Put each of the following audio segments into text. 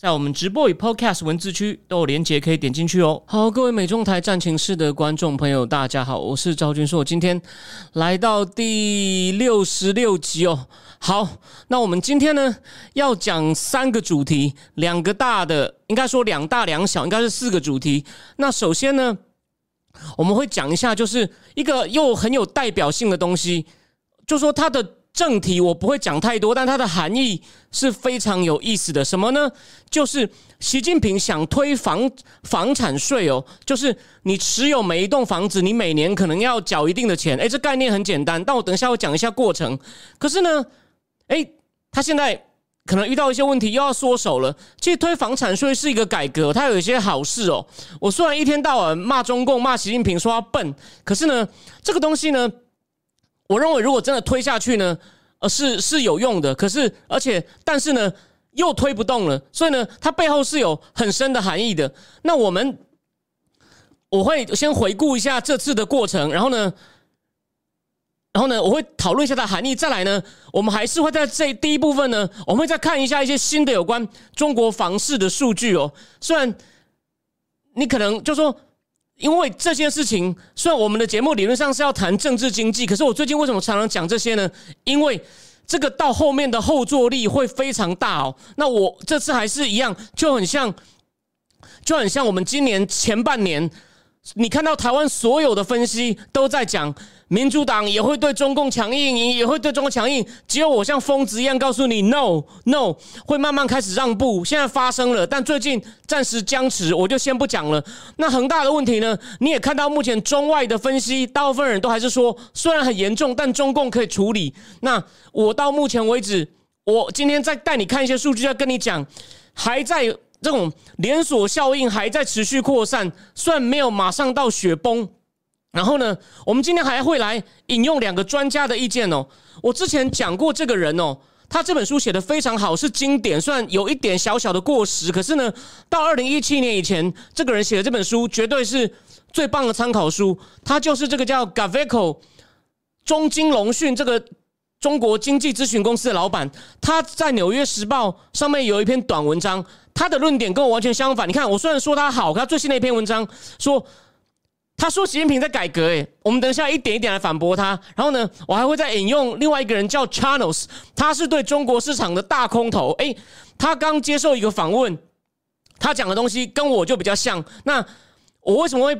在我们直播与 Podcast 文字区都有连结，可以点进去哦。好，各位美中台战情室的观众朋友，大家好，我是赵军硕，今天来到第六十六集哦。好，那我们今天呢要讲三个主题，两个大的，应该说两大两小，应该是四个主题。那首先呢，我们会讲一下，就是一个又很有代表性的东西，就说它的。正题我不会讲太多，但它的含义是非常有意思的。什么呢？就是习近平想推房房产税哦，就是你持有每一栋房子，你每年可能要缴一定的钱。诶，这概念很简单，但我等一下会讲一下过程。可是呢，诶，他现在可能遇到一些问题，又要缩手了。其实推房产税是一个改革，它有一些好事哦。我虽然一天到晚骂中共、骂习近平说他笨，可是呢，这个东西呢。我认为，如果真的推下去呢，呃，是是有用的。可是，而且，但是呢，又推不动了。所以呢，它背后是有很深的含义的。那我们我会先回顾一下这次的过程，然后呢，然后呢，我会讨论一下它含义。再来呢，我们还是会在这第一部分呢，我们会再看一下一些新的有关中国房市的数据哦。虽然你可能就说。因为这件事情，虽然我们的节目理论上是要谈政治经济，可是我最近为什么常常讲这些呢？因为这个到后面的后坐力会非常大哦。那我这次还是一样，就很像，就很像我们今年前半年。你看到台湾所有的分析都在讲，民主党也会对中共强硬，也会对中国强硬。只有我像疯子一样告诉你，no no，会慢慢开始让步。现在发生了，但最近暂时僵持，我就先不讲了。那恒大的问题呢？你也看到目前中外的分析，大部分人都还是说，虽然很严重，但中共可以处理。那我到目前为止，我今天再带你看一些数据，要跟你讲，还在。这种连锁效应还在持续扩散，虽然没有马上到雪崩。然后呢，我们今天还会来引用两个专家的意见哦。我之前讲过这个人哦，他这本书写的非常好，是经典，虽然有一点小小的过时，可是呢，到二零一七年以前，这个人写的这本书绝对是最棒的参考书。他就是这个叫 Gaveco 中金龙讯这个。中国经济咨询公司的老板，他在《纽约时报》上面有一篇短文章，他的论点跟我完全相反。你看，我虽然说他好，他最新的一篇文章说，他说习近平在改革。诶，我们等一下一点一点来反驳他。然后呢，我还会再引用另外一个人叫 Charles，他是对中国市场的大空头。诶，他刚接受一个访问，他讲的东西跟我就比较像。那我为什么会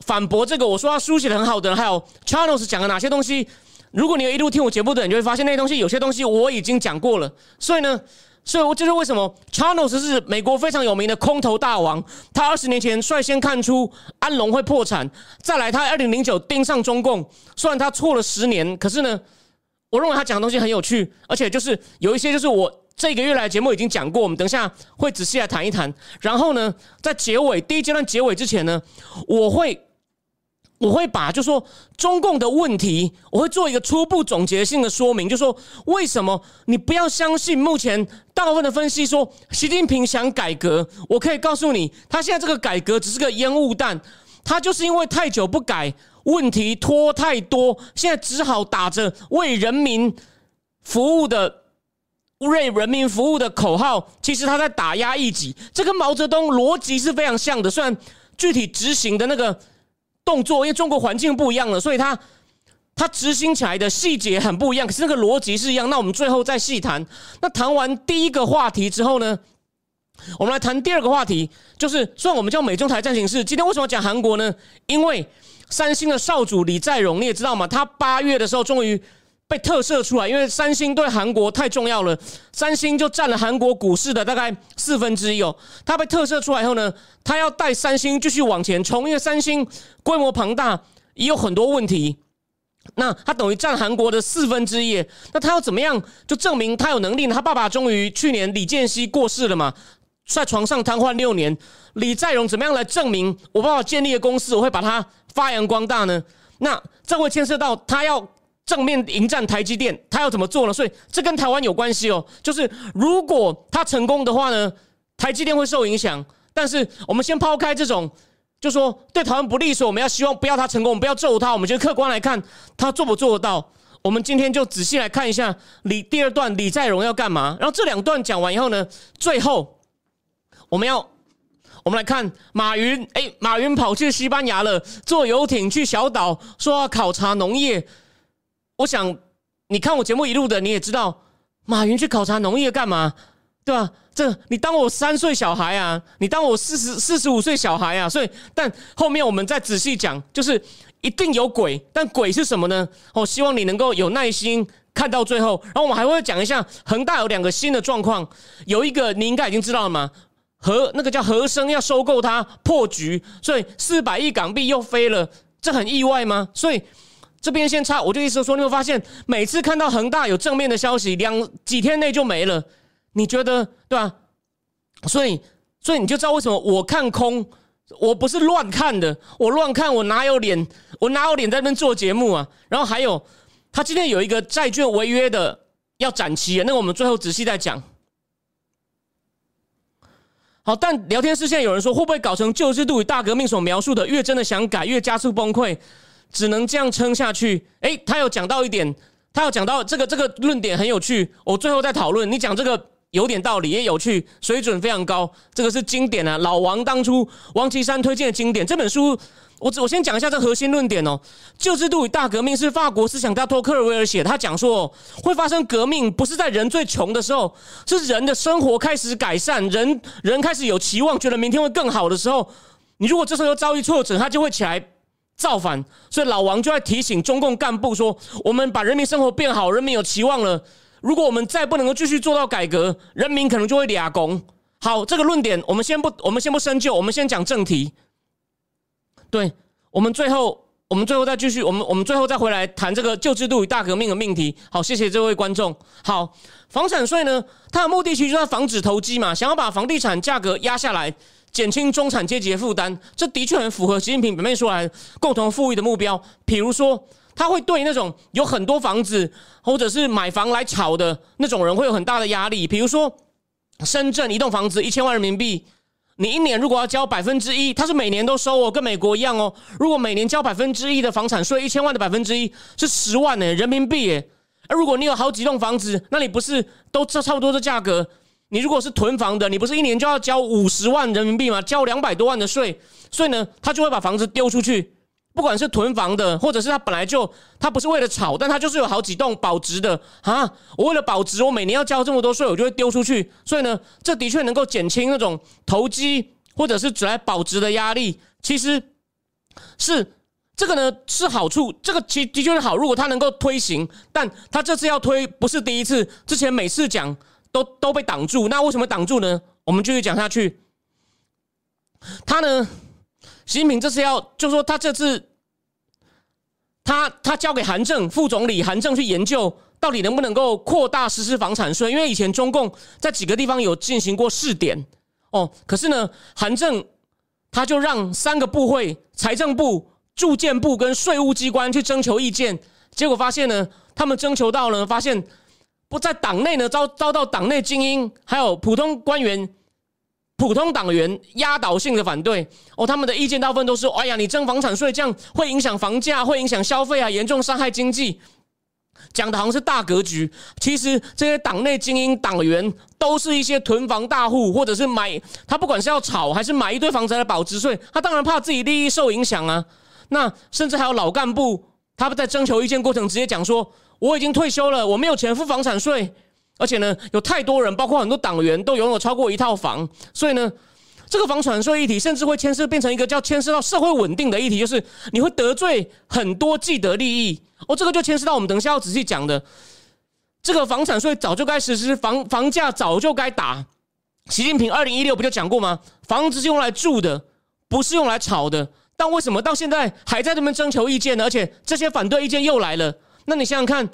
反驳这个？我说他书写的很好的，还有 Charles 讲了哪些东西？如果你一路听我节目的人，你就会发现那些东西有些东西我已经讲过了。所以呢，所以我就是为什么 Charles 是美国非常有名的空头大王。他二十年前率先看出安龙会破产，再来他二零零九盯上中共。虽然他错了十年，可是呢，我认为他讲的东西很有趣，而且就是有一些就是我这个月来节目已经讲过，我们等下会仔细来谈一谈。然后呢，在结尾第一阶段结尾之前呢，我会。我会把就说中共的问题，我会做一个初步总结性的说明，就说为什么你不要相信目前大部分的分析说习近平想改革，我可以告诉你，他现在这个改革只是个烟雾弹，他就是因为太久不改，问题拖太多，现在只好打着为人民服务的为人民服务的口号，其实他在打压异己，这跟毛泽东逻辑是非常像的，虽然具体执行的那个。动作，因为中国环境不一样了，所以他他执行起来的细节很不一样，可是那个逻辑是一样。那我们最后再细谈。那谈完第一个话题之后呢，我们来谈第二个话题，就是虽然我们叫美中台战形势，今天为什么讲韩国呢？因为三星的少主李在镕，你也知道吗？他八月的时候终于。被特赦出来，因为三星对韩国太重要了，三星就占了韩国股市的大概四分之一哦。他被特赦出来以后呢，他要带三星继续往前冲，因为三星规模庞大，也有很多问题。那他等于占韩国的四分之一，那他要怎么样就证明他有能力？呢？他爸爸终于去年李健熙过世了嘛，在床上瘫痪六年，李在镕怎么样来证明我爸爸建立的公司，我会把它发扬光大呢？那这会牵涉到他要正面迎战台积电，他要怎么做呢？所以这跟台湾有关系哦。就是如果他成功的话呢，台积电会受影响。但是我们先抛开这种，就说对台湾不利，所以我们要希望不要他成功，我们不要咒他。我们就客观来看，他做不做得到？我们今天就仔细来看一下李第二段李在镕要干嘛。然后这两段讲完以后呢，最后我们要我们来看马云。哎，马云跑去西班牙了，坐游艇去小岛，说要考察农业。我想你看我节目一路的，你也知道马云去考察农业干嘛？对吧？这你当我三岁小孩啊？你当我四十四十五岁小孩啊？所以，但后面我们再仔细讲，就是一定有鬼，但鬼是什么呢？我希望你能够有耐心看到最后。然后我们还会讲一下恒大有两个新的状况，有一个你应该已经知道了吗？和那个叫和生要收购它破局，所以四百亿港币又飞了，这很意外吗？所以这边先插，我就意思说，你会发现每次看到恒大有正面的消息，两几天内就没了。你觉得对吧？所以，所以你就知道为什么我看空，我不是乱看的，我乱看我哪有脸，我哪有脸在那边做节目啊？然后还有，他今天有一个债券违约的要展期，那我们最后仔细再讲。好，但聊天室现在有人说，会不会搞成旧制度与大革命所描述的，越真的想改，越加速崩溃，只能这样撑下去？诶，他有讲到一点，他有讲到这个这个论点很有趣，我最后再讨论。你讲这个。有点道理，也有趣，水准非常高。这个是经典啊，老王当初王岐山推荐的经典。这本书，我我先讲一下这核心论点哦。旧制度与大革命是法国思想家托克尔维尔写，他讲说会发生革命，不是在人最穷的时候，是人的生活开始改善，人人开始有期望，觉得明天会更好的时候。你如果这时候又遭遇挫折，他就会起来造反。所以老王就在提醒中共干部说：我们把人民生活变好，人民有期望了。如果我们再不能够继续做到改革，人民可能就会俩拱。好，这个论点我们先不，我们先不深究，我们先讲正题。对，我们最后，我们最后再继续，我们我们最后再回来谈这个旧制度与大革命的命题。好，谢谢这位观众。好，房产税呢，它的目的其实就是防止投机嘛，想要把房地产价格压下来，减轻中产阶级的负担。这的确很符合习近平表面说来共同富裕的目标。比如说。他会对那种有很多房子或者是买房来炒的那种人会有很大的压力。比如说，深圳一栋房子一千万人民币，你一年如果要交百分之一，他是每年都收哦，跟美国一样哦。如果每年交百分之一的房产税，一千万的百分之一是十万呢人民币耶。而如果你有好几栋房子，那你不是都差差不多的价格？你如果是囤房的，你不是一年就要交五十万人民币吗？交两百多万的税，所以呢，他就会把房子丢出去。不管是囤房的，或者是他本来就他不是为了炒，但他就是有好几栋保值的啊！我为了保值，我每年要交这么多税，我就会丢出去。所以呢，这的确能够减轻那种投机或者是只来保值的压力。其实是这个呢是好处，这个其的确是好。如果他能够推行，但他这次要推不是第一次，之前每次讲都都被挡住。那为什么挡住呢？我们继续讲下去。他呢，习近平这次要就说他这次。他他交给韩正副总理韩正去研究，到底能不能够扩大实施房产税？因为以前中共在几个地方有进行过试点哦。可是呢，韩正他就让三个部会财政部、住建部跟税务机关去征求意见，结果发现呢，他们征求到了，发现不在党内呢遭遭到党内精英还有普通官员。普通党员压倒性的反对哦，他们的意见大部分都是：哎呀，你征房产税这样会影响房价，会影响消费啊，严重伤害经济。讲的好像是大格局，其实这些党内精英党员都是一些囤房大户，或者是买他不管是要炒还是买一堆房子来保值税，他当然怕自己利益受影响啊。那甚至还有老干部，他们在征求意见过程直接讲说：我已经退休了，我没有钱付房产税。而且呢，有太多人，包括很多党员，都拥有超过一套房，所以呢，这个房产税议题甚至会牵涉变成一个叫牵涉到社会稳定的议题，就是你会得罪很多既得利益。哦，这个就牵涉到我们等一下要仔细讲的，这个房产税早就该实施，房房价早就该打。习近平二零一六不就讲过吗？房子是用来住的，不是用来炒的。但为什么到现在还在这边征求意见呢？而且这些反对意见又来了，那你想想看，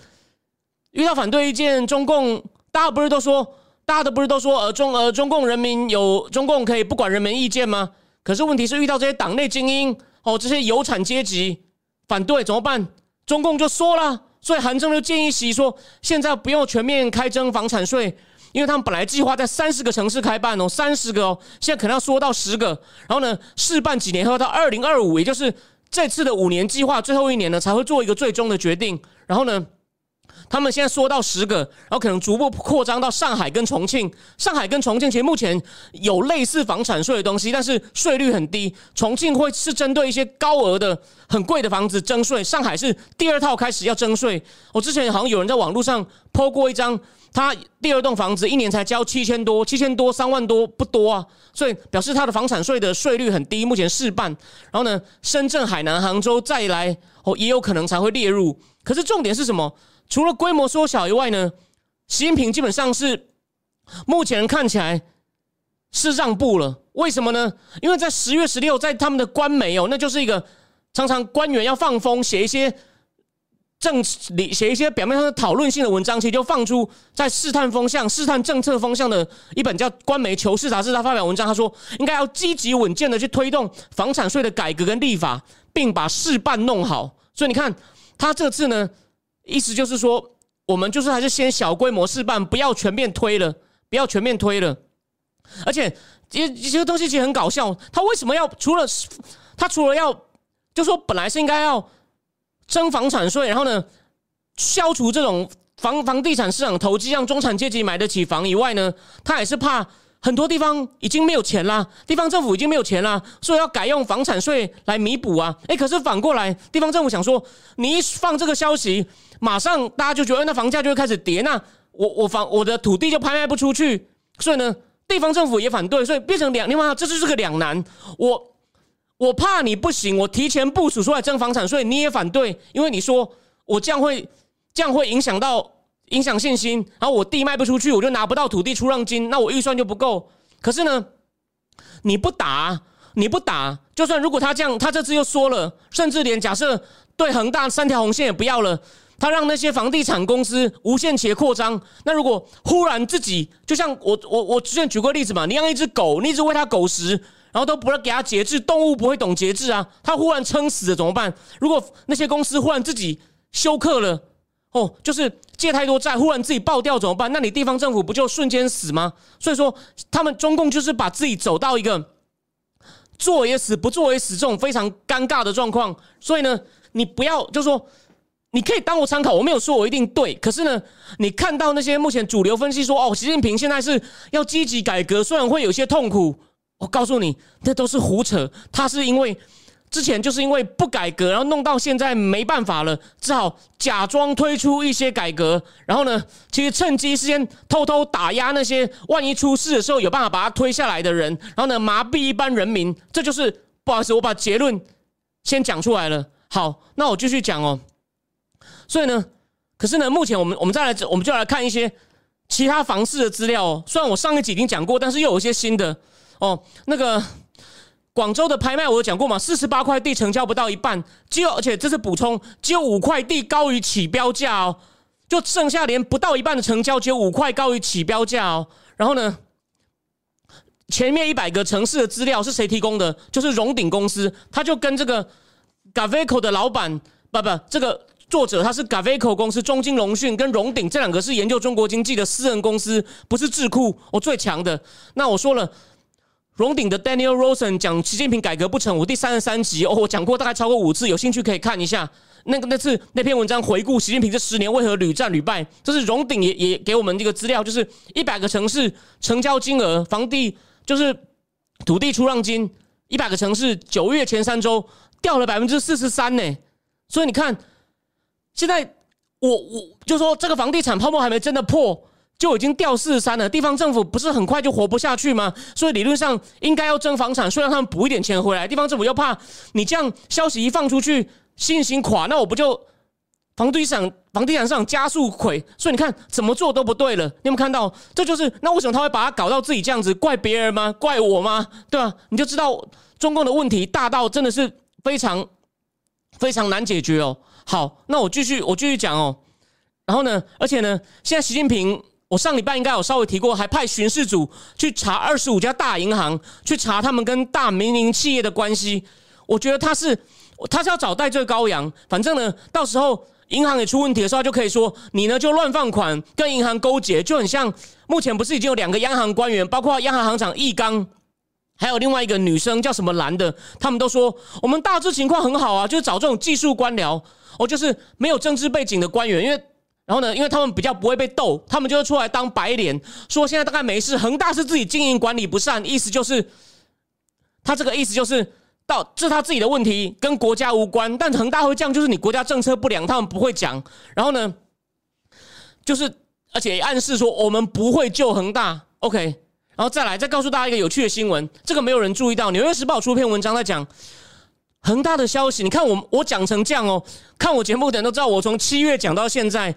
遇到反对意见，中共。大家不是都说，大家都不是都说，呃，中呃，中共人民有中共可以不管人民意见吗？可是问题是遇到这些党内精英哦，这些有产阶级，反对怎么办？中共就说了，所以韩正就建议习说，现在不用全面开征房产税，因为他们本来计划在三十个城市开办哦，三十个哦，现在可能要缩到十个，然后呢，试办几年后到二零二五，也就是这次的五年计划最后一年呢，才会做一个最终的决定，然后呢。他们现在缩到十个，然后可能逐步扩张到上海跟重庆。上海跟重庆其实目前有类似房产税的东西，但是税率很低。重庆会是针对一些高额的、很贵的房子征税。上海是第二套开始要征税。我之前好像有人在网络上抛过一张，他第二栋房子一年才交七千多，七千多三万多不多啊，所以表示他的房产税的税率很低。目前试办，然后呢，深圳、海南、杭州再来哦，也有可能才会列入。可是重点是什么？除了规模缩小以外呢，习近平基本上是目前看起来是让步了。为什么呢？因为在十月十六，在他们的官媒哦，那就是一个常常官员要放风写一些政理写一些表面上的讨论性的文章，其实就放出在试探风向、试探政策风向的一本叫《官媒求是》杂志，他发表文章，他说应该要积极稳健的去推动房产税的改革跟立法，并把事办弄好。所以你看，他这次呢。意思就是说，我们就是还是先小规模试办，不要全面推了，不要全面推了。而且，这这些东西其实很搞笑。他为什么要除了他除了要，就说本来是应该要征房产税，然后呢，消除这种房房地产市场投机，让中产阶级买得起房以外呢，他也是怕。很多地方已经没有钱啦，地方政府已经没有钱啦，所以要改用房产税来弥补啊！哎，可是反过来，地方政府想说，你一放这个消息，马上大家就觉得那房价就会开始跌，那我我房我的土地就拍卖不出去，所以呢，地方政府也反对，所以变成两，另外这就是个两难。我我怕你不行，我提前部署出来征房产税，你也反对，因为你说我这样会这样会影响到。影响信心，然后我地卖不出去，我就拿不到土地出让金，那我预算就不够。可是呢，你不打，你不打，就算如果他这样，他这次又说了，甚至连假设对恒大三条红线也不要了，他让那些房地产公司无限期扩张。那如果忽然自己，就像我我我之前举过例子嘛，你养一只狗，你一直喂它狗食，然后都不给他节制，动物不会懂节制啊，它忽然撑死了怎么办？如果那些公司忽然自己休克了？哦，就是借太多债，忽然自己爆掉怎么办？那你地方政府不就瞬间死吗？所以说，他们中共就是把自己走到一个做也死，不做也死这种非常尴尬的状况。所以呢，你不要就说，你可以当我参考，我没有说我一定对。可是呢，你看到那些目前主流分析说，哦，习近平现在是要积极改革，虽然会有些痛苦，我告诉你，这都是胡扯。他是因为。之前就是因为不改革，然后弄到现在没办法了，只好假装推出一些改革，然后呢，其实趁机先偷偷打压那些万一出事的时候有办法把它推下来的人，然后呢，麻痹一般人民。这就是不好意思，我把结论先讲出来了。好，那我继续讲哦。所以呢，可是呢，目前我们我们再来，我们就来看一些其他房市的资料哦。虽然我上一集已经讲过，但是又有一些新的哦，那个。广州的拍卖我有讲过嘛？四十八块地成交不到一半，只有而且这是补充，只有五块地高于起标价哦，就剩下连不到一半的成交，只有五块高于起标价哦。然后呢，前面一百个城市的资料是谁提供的？就是荣鼎公司，他就跟这个 Gaveco 的老板，不不，这个作者他是 Gaveco 公司，中金龙讯跟荣鼎这两个是研究中国经济的私人公司，不是智库，我最强的。那我说了。荣鼎的 Daniel Rosen 讲习近平改革不成，我第三十三集哦，我讲过大概超过五次，有兴趣可以看一下。那个那次那篇文章回顾习近平这十年为何屡战屡败，这是荣鼎也也给我们这个资料，就是一百个城市成交金额、房地就是土地出让金，一百个城市九月前三周掉了百分之四十三呢。所以你看，现在我我就说这个房地产泡沫还没真的破。就已经掉四十三了，地方政府不是很快就活不下去吗？所以理论上应该要征房产，税，让他们补一点钱回来。地方政府又怕你这样消息一放出去，信心垮，那我不就房地产房地产市场加速溃？所以你看怎么做都不对了。你有没有看到？这就是那为什么他会把它搞到自己这样子？怪别人吗？怪我吗？对吧？你就知道中共的问题大到真的是非常非常难解决哦。好，那我继续我继续讲哦。然后呢，而且呢，现在习近平。我上礼拜应该有稍微提过，还派巡视组去查二十五家大银行，去查他们跟大民营企业的关系。我觉得他是他是要找代罪羔羊，反正呢，到时候银行也出问题的时候，就可以说你呢就乱放款，跟银行勾结，就很像目前不是已经有两个央行官员，包括央行行长易纲，还有另外一个女生叫什么蓝的，他们都说我们大致情况很好啊，就是找这种技术官僚，哦，就是没有政治背景的官员，因为然后呢，因为他们比较不会被斗，他们就会出来当白脸，说现在大概没事，恒大是自己经营管理不善，意思就是他这个意思就是。到这是他自己的问题，跟国家无关。但恒大会这样，就是你国家政策不良，他们不会讲。然后呢，就是而且暗示说我们不会救恒大。OK，然后再来再告诉大家一个有趣的新闻，这个没有人注意到。纽约时报出篇文章在讲恒大的消息。你看我我讲成这样哦，看我节目的人都知道我从七月讲到现在。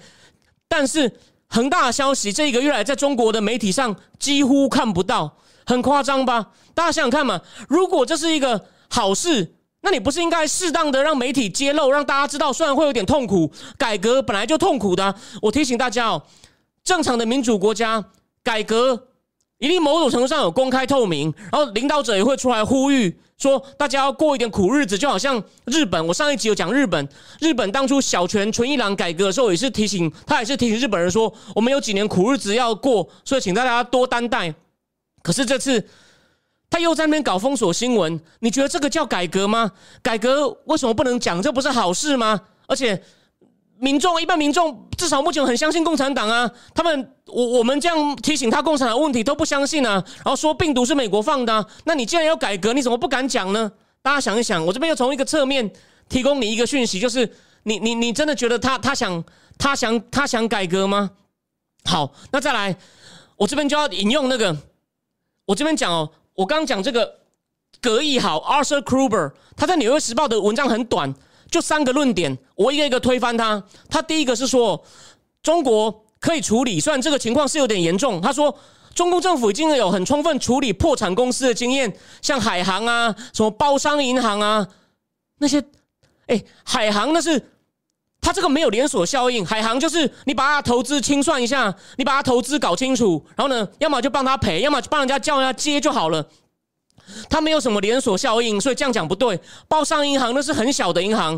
但是恒大的消息这一个月来在中国的媒体上几乎看不到，很夸张吧？大家想想看嘛，如果这是一个。好事，那你不是应该适当的让媒体揭露，让大家知道？虽然会有点痛苦，改革本来就痛苦的。我提醒大家哦，正常的民主国家改革一定某种程度上有公开透明，然后领导者也会出来呼吁说，大家要过一点苦日子。就好像日本，我上一集有讲日本，日本当初小泉纯一郎改革的时候，也是提醒他，也是提醒日本人说，我们有几年苦日子要过，所以请大家多担待。可是这次。他又在那边搞封锁新闻，你觉得这个叫改革吗？改革为什么不能讲？这不是好事吗？而且民众一般民众至少目前很相信共产党啊，他们我我们这样提醒他共产党问题都不相信啊，然后说病毒是美国放的，那你既然要改革，你怎么不敢讲呢？大家想一想，我这边又从一个侧面提供你一个讯息，就是你你你真的觉得他他想他想他想改革吗？好，那再来，我这边就要引用那个，我这边讲哦。我刚讲这个格义好，Arthur Kruber，他在《纽约时报》的文章很短，就三个论点，我一个一个推翻他。他第一个是说，中国可以处理，虽然这个情况是有点严重。他说，中共政府已经有很充分处理破产公司的经验，像海航啊，什么包商银行啊，那些，哎，海航那是。他这个没有连锁效应，海航就是你把他投资清算一下，你把他投资搞清楚，然后呢，要么就帮他赔，要么就帮人家叫人家接就好了。他没有什么连锁效应，所以这样讲不对。包商银行那是很小的银行，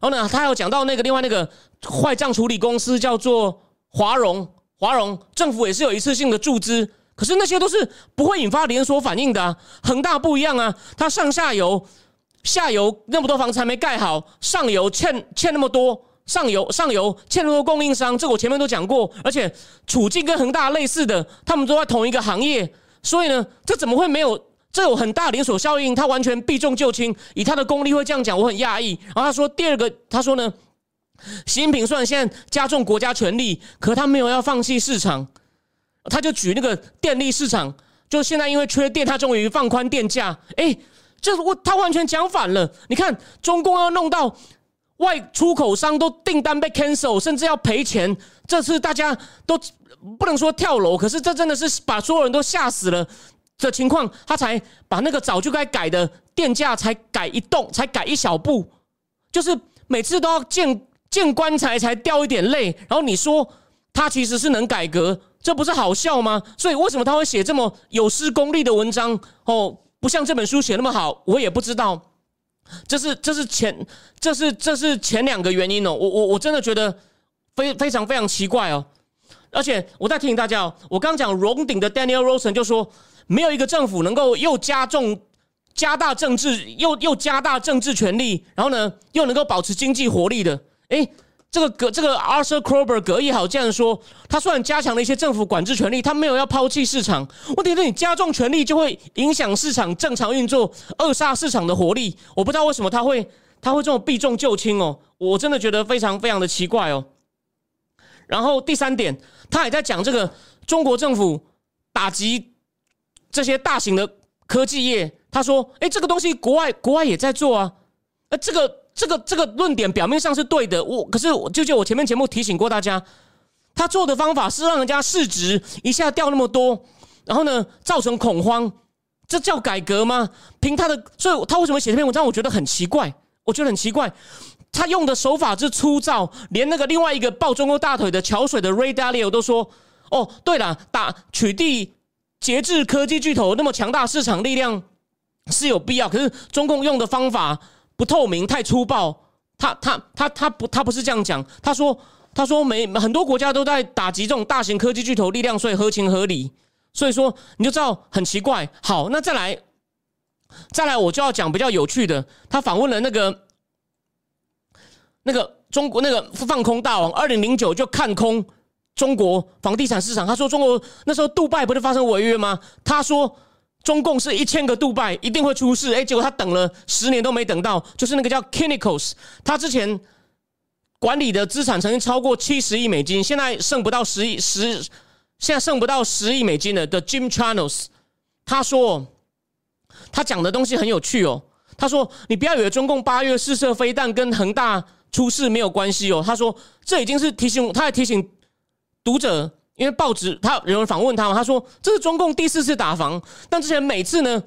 然后呢，他有讲到那个另外那个坏账处理公司叫做华融，华融政府也是有一次性的注资，可是那些都是不会引发连锁反应的。恒大不一样啊，它上下游下游那么多房子还没盖好，上游欠欠那么多。上游上游欠那么多供应商，这我前面都讲过，而且处境跟恒大类似的，他们都在同一个行业，所以呢，这怎么会没有？这有很大连锁效应，他完全避重就轻，以他的功力会这样讲，我很讶异。然后他说第二个，他说呢，习近平虽然现在加重国家权力，可他没有要放弃市场，他就举那个电力市场，就现在因为缺电，他终于放宽电价。哎，这我他完全讲反了。你看，中共要弄到。外出口商都订单被 cancel，甚至要赔钱。这次大家都不能说跳楼，可是这真的是把所有人都吓死了的情况。他才把那个早就该改的电价才改一动，才改一小步，就是每次都要见见棺材才掉一点泪。然后你说他其实是能改革，这不是好笑吗？所以为什么他会写这么有失功力的文章？哦，不像这本书写那么好，我也不知道。这是这是前这是这是前两个原因哦，我我我真的觉得非非常非常奇怪哦，而且我再提醒大家哦，我刚讲荣鼎的 Daniel Rosen 就说，没有一个政府能够又加重加大政治又又加大政治权力，然后呢又能够保持经济活力的，诶。这个格这个 Arthur Krober 格也好这样说，他虽然加强了一些政府管制权力，他没有要抛弃市场。问题是你加重权力就会影响市场正常运作，扼杀市场的活力。我不知道为什么他会他会这么避重就轻哦，我真的觉得非常非常的奇怪哦。然后第三点，他也在讲这个中国政府打击这些大型的科技业。他说：“哎，这个东西国外国外也在做啊，呃，这个。”这个这个论点表面上是对的，我可是就就我前面节目提醒过大家，他做的方法是让人家市值一下掉那么多，然后呢造成恐慌，这叫改革吗？凭他的，所以他为什么写这篇文章？我觉得很奇怪，我觉得很奇怪，他用的手法之粗糙，连那个另外一个抱中国大腿的桥水的 Ray Dalio 都说，哦，对了，打取缔节制科技巨头那么强大市场力量是有必要，可是中共用的方法。不透明、太粗暴。他他他他不他不是这样讲，他说他说每很多国家都在打击这种大型科技巨头力量，所以合情合理。所以说你就知道很奇怪。好，那再来再来，我就要讲比较有趣的。他访问了那个那个中国那个放空大王，二零零九就看空中国房地产市场。他说中国那时候杜拜不是发生违约吗？他说。中共是一千个杜拜一定会出事，哎，结果他等了十年都没等到，就是那个叫 Kinikos，他之前管理的资产曾经超过七十亿美金，现在剩不到十亿十，现在剩不到十亿美金了的 Jim Chanos，他说他讲的东西很有趣哦，他说你不要以为中共八月试射飞弹跟恒大出事没有关系哦，他说这已经是提醒，他还提醒读者。因为报纸他有人访问他嘛，他说这是中共第四次打防，但之前每次呢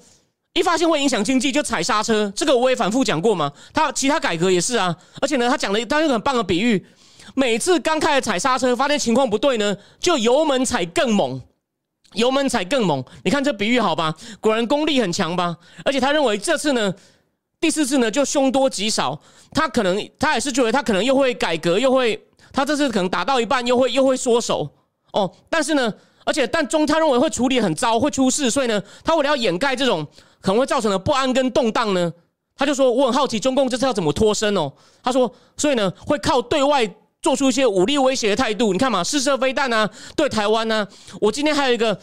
一发现会影响经济就踩刹车，这个我也反复讲过嘛。他其他改革也是啊，而且呢他讲了他有很棒的比喻，每次刚开始踩刹车，发现情况不对呢，就油门踩更猛，油门踩更猛。你看这比喻好吧？果然功力很强吧？而且他认为这次呢第四次呢就凶多吉少，他可能他也是觉得他可能又会改革，又会他这次可能打到一半又会又会缩手。哦，但是呢，而且但中他认为会处理很糟，会出事，所以呢，他为了要掩盖这种可能会造成的不安跟动荡呢，他就说我很好奇中共这次要怎么脱身哦。他说，所以呢，会靠对外做出一些武力威胁的态度。你看嘛，试射飞弹啊，对台湾呢，我今天还有一个，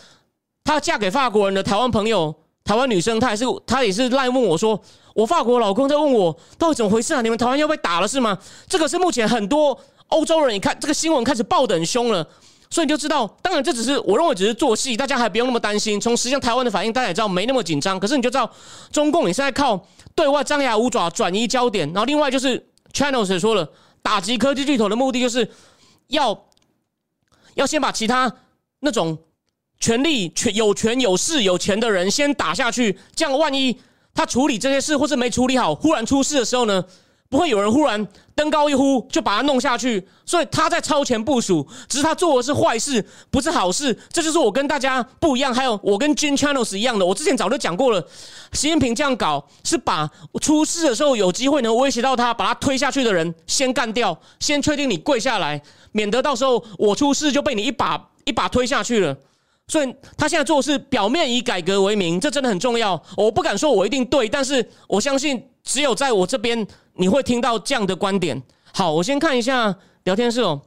她嫁给法国人的台湾朋友，台湾女生，她也是她也是赖问我说，我法国老公在问我到底怎么回事啊？你们台湾要被打了是吗？这个是目前很多欧洲人，你看这个新闻开始爆得很凶了。所以你就知道，当然这只是我认为只是做戏，大家还不用那么担心。从实际上台湾的反应，大家也知道没那么紧张。可是你就知道，中共你现在靠对外张牙舞爪转移焦点，然后另外就是 Channels 说了，打击科技巨头的目的就是要要先把其他那种权力、权有权有势有钱的人先打下去，这样万一他处理这些事或是没处理好，忽然出事的时候呢？不会有人忽然登高一呼就把他弄下去，所以他在超前部署，只是他做的是坏事，不是好事。这就是我跟大家不一样，还有我跟 Jin Channels 一样的。我之前早就讲过了，习近平这样搞是把出事的时候有机会能威胁到他，把他推下去的人先干掉，先确定你跪下来，免得到时候我出事就被你一把一把推下去了。所以他现在做的是表面以改革为名，这真的很重要。我不敢说我一定对，但是我相信只有在我这边。你会听到这样的观点。好，我先看一下聊天室哦。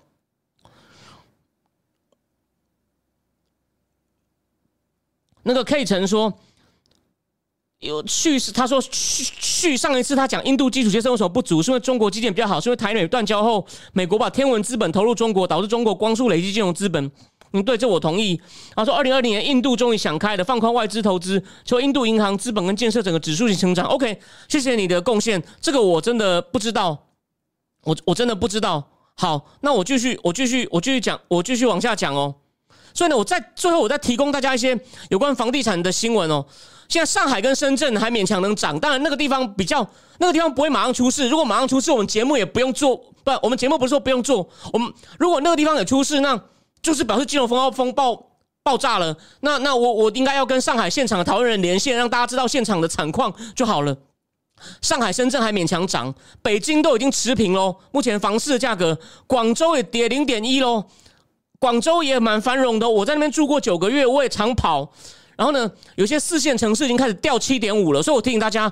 那个 K 城说有去，他说去去上一次他讲印度基础建设施为什么不足，是因为中国基建比较好，是因为台美断交后，美国把天文资本投入中国，导致中国光速累积金融资本。嗯，对，这我同意。他说，二零二零年印度终于想开了，放宽外资投资，说印度银行资本跟建设整个指数型成长。OK，谢谢你的贡献，这个我真的不知道，我我真的不知道。好，那我继续，我继续，我继续讲，我继续往下讲哦。所以呢，我在最后我再提供大家一些有关房地产的新闻哦。现在上海跟深圳还勉强能涨，当然那个地方比较，那个地方不会马上出事。如果马上出事，我们节目也不用做。不，我们节目不是说不用做。我们如果那个地方有出事，那就是表示金融风暴风暴爆炸了，那那我我应该要跟上海现场的讨论人连线，让大家知道现场的惨况就好了。上海、深圳还勉强涨，北京都已经持平喽。目前房市的价格，广州也跌零点一喽。广州也蛮繁荣的，我在那边住过九个月，我也常跑。然后呢，有些四线城市已经开始掉七点五了，所以我提醒大家。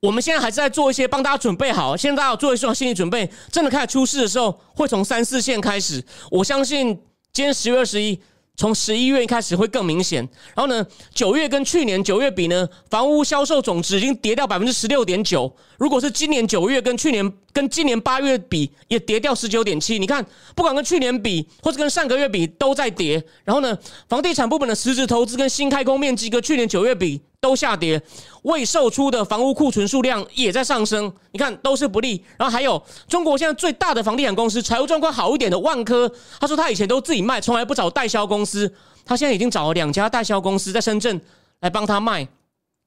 我们现在还是在做一些帮大家准备好，现在大家做一些心理准备，真的开始出事的时候，会从三四线开始。我相信今天十月二十一。从十一月开始会更明显，然后呢，九月跟去年九月比呢，房屋销售总值已经跌掉百分之十六点九。如果是今年九月跟去年跟今年八月比，也跌掉十九点七。你看，不管跟去年比或者跟上个月比，都在跌。然后呢，房地产部门的实质投资跟新开工面积跟去年九月比都下跌，未售出的房屋库存数量也在上升。你看，都是不利。然后还有中国现在最大的房地产公司，财务状况好一点的万科，他说他以前都自己卖，从来不找代销公司。他现在已经找了两家代销公司在深圳来帮他卖，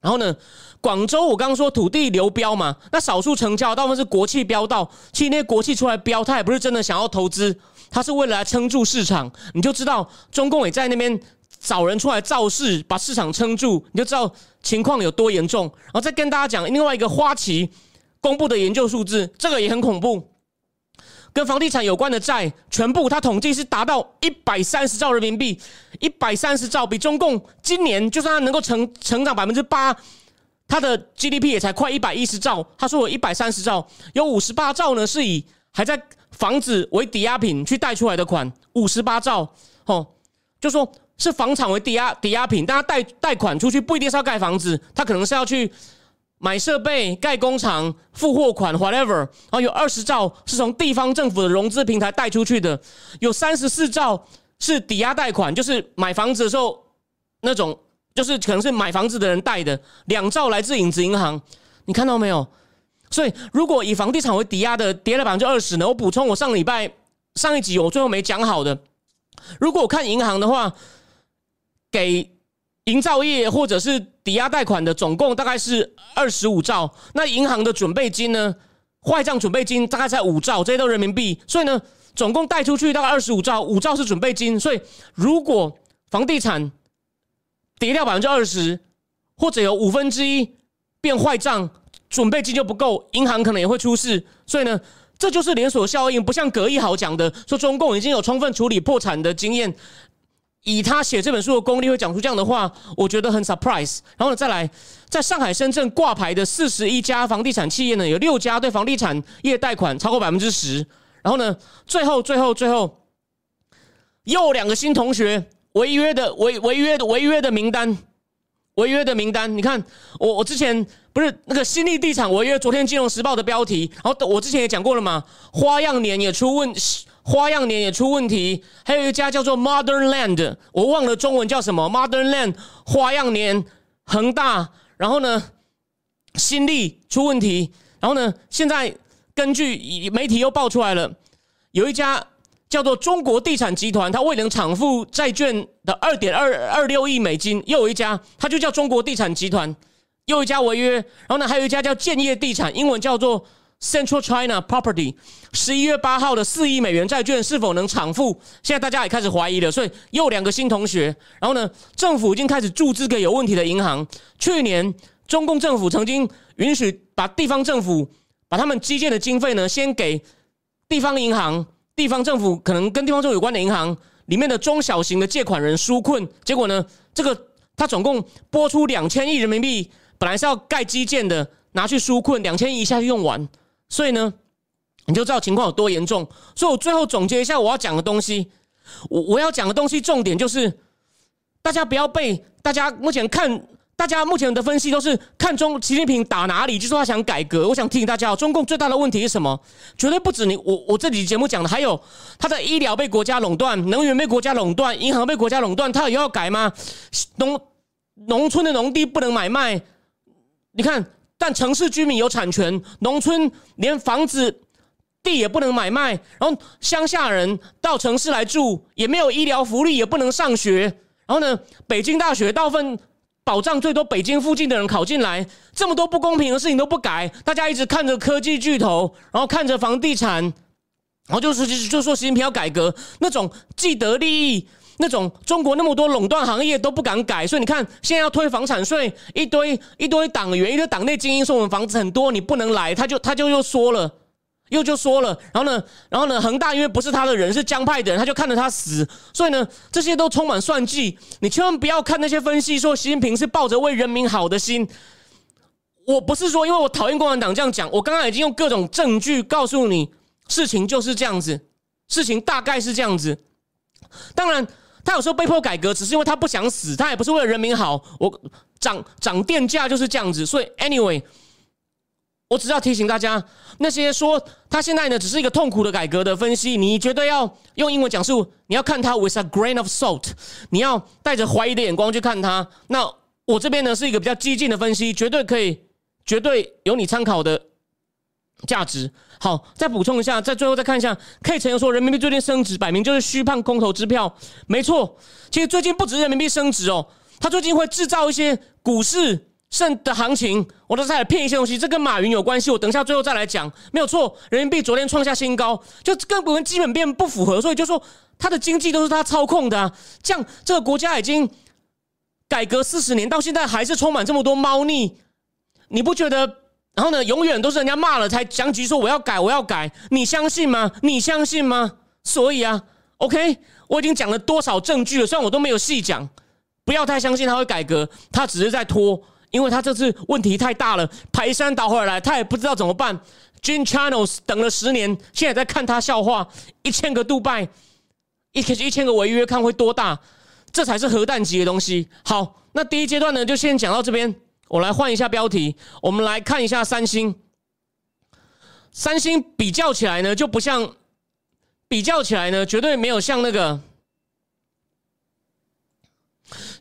然后呢，广州我刚刚说土地流标嘛，那少数成交大部分是国企标到，其实那些国企出来标，他也不是真的想要投资，他是为了来撑住市场，你就知道中共也在那边找人出来造势，把市场撑住，你就知道情况有多严重。然后再跟大家讲另外一个花旗，公布的研究数字，这个也很恐怖。跟房地产有关的债，全部他统计是达到一百三十兆人民币，一百三十兆，比中共今年就算它能够成成长百分之八，它的 GDP 也才快一百一十兆。他说有一百三十兆，有五十八兆呢是以还在房子为抵押品去贷出来的款，五十八兆，哦，就说是房产为抵押抵押品，但他贷贷款出去不一定是要盖房子，他可能是要去。买设备、盖工厂、付货款，whatever，然后有二十兆是从地方政府的融资平台贷出去的，有三十四兆是抵押贷款，就是买房子的时候那种，就是可能是买房子的人贷的，两兆来自影子银行，你看到没有？所以如果以房地产为抵押的跌了百分之二十呢？我补充，我上礼拜上一集我最后没讲好的，如果我看银行的话，给。营造业或者是抵押贷款的总共大概是二十五兆，那银行的准备金呢？坏账准备金大概在五兆，这些都人民币，所以呢，总共贷出去大概二十五兆，五兆是准备金。所以如果房地产跌掉百分之二十，或者有五分之一变坏账，准备金就不够，银行可能也会出事。所以呢，这就是连锁效应，不像葛一豪讲的说中共已经有充分处理破产的经验。以他写这本书的功力，会讲出这样的话，我觉得很 surprise。然后呢，再来，在上海、深圳挂牌的四十一家房地产企业呢，有六家对房地产业贷款超过百分之十。然后呢，最后、最后、最后，又两个新同学违约的违违约的违约的名单，违约的名单。你看，我我之前不是那个新力地产违约，昨天金融时报的标题。然后我之前也讲过了嘛，花样年也出问。花样年也出问题，还有一家叫做 Modern Land，我忘了中文叫什么。Modern Land 花样年恒大，然后呢，新力出问题，然后呢，现在根据媒体又爆出来了，有一家叫做中国地产集团，它未能偿付债券的二点二二六亿美金，又有一家，它就叫中国地产集团，又一家违约，然后呢，还有一家叫建业地产，英文叫做。Central China Property 十一月八号的四亿美元债券是否能偿付？现在大家也开始怀疑了，所以又两个新同学。然后呢，政府已经开始注资给有问题的银行。去年中共政府曾经允许把地方政府把他们基建的经费呢，先给地方银行、地方政府可能跟地方政府有关的银行里面的中小型的借款人纾困。结果呢，这个他总共拨出两千亿人民币，本来是要盖基建的，拿去纾困，两千亿一下就用完。所以呢，你就知道情况有多严重。所以我最后总结一下我要讲的东西，我我要讲的东西重点就是，大家不要被大家目前看，大家目前的分析都是看中习近平打哪里，就说他想改革。我想提醒大家，中共最大的问题是什么？绝对不止你我我这几节目讲的，还有他的医疗被国家垄断，能源被国家垄断，银行被国家垄断，他有要改吗？农农村的农地不能买卖，你看。但城市居民有产权，农村连房子地也不能买卖，然后乡下人到城市来住也没有医疗福利，也不能上学。然后呢，北京大学大部分保障最多北京附近的人考进来，这么多不公平的事情都不改，大家一直看着科技巨头，然后看着房地产，然后就是就说习近平要改革那种既得利益。那种中国那么多垄断行业都不敢改，所以你看现在要推房产税，一堆一堆党员、一堆党内精英说我们房子很多，你不能来，他就他就又说了，又就说了，然后呢，然后呢，恒大因为不是他的人，是江派的人，他就看着他死，所以呢，这些都充满算计。你千万不要看那些分析说习近平是抱着为人民好的心。我不是说因为我讨厌共产党这样讲，我刚刚已经用各种证据告诉你，事情就是这样子，事情大概是这样子。当然。他有时候被迫改革，只是因为他不想死，他也不是为了人民好。我涨涨电价就是这样子，所以 anyway，我只要提醒大家，那些说他现在呢只是一个痛苦的改革的分析，你绝对要用英文讲述，你要看他 with a grain of salt，你要带着怀疑的眼光去看他。那我这边呢是一个比较激进的分析，绝对可以，绝对有你参考的。价值好，再补充一下，在最后再看一下，K 成说人民币最近升值，摆明就是虚胖空头支票。没错，其实最近不止人民币升值哦，它最近会制造一些股市盛的行情，我都在骗一些东西，这跟马云有关系。我等一下最后再来讲，没有错，人民币昨天创下新高，就根本基本面不符合，所以就说他的经济都是他操控的。这样，这个国家已经改革四十年，到现在还是充满这么多猫腻，你不觉得？然后呢，永远都是人家骂了才讲几句说我要改，我要改，你相信吗？你相信吗？所以啊，OK，我已经讲了多少证据了，虽然我都没有细讲，不要太相信他会改革，他只是在拖，因为他这次问题太大了，排山倒海来，他也不知道怎么办。Jin Channels 等了十年，现在在看他笑话，一千个杜拜，一一千个违约，看会多大？这才是核弹级的东西。好，那第一阶段呢，就先讲到这边。我来换一下标题，我们来看一下三星。三星比较起来呢，就不像比较起来呢，绝对没有像那个，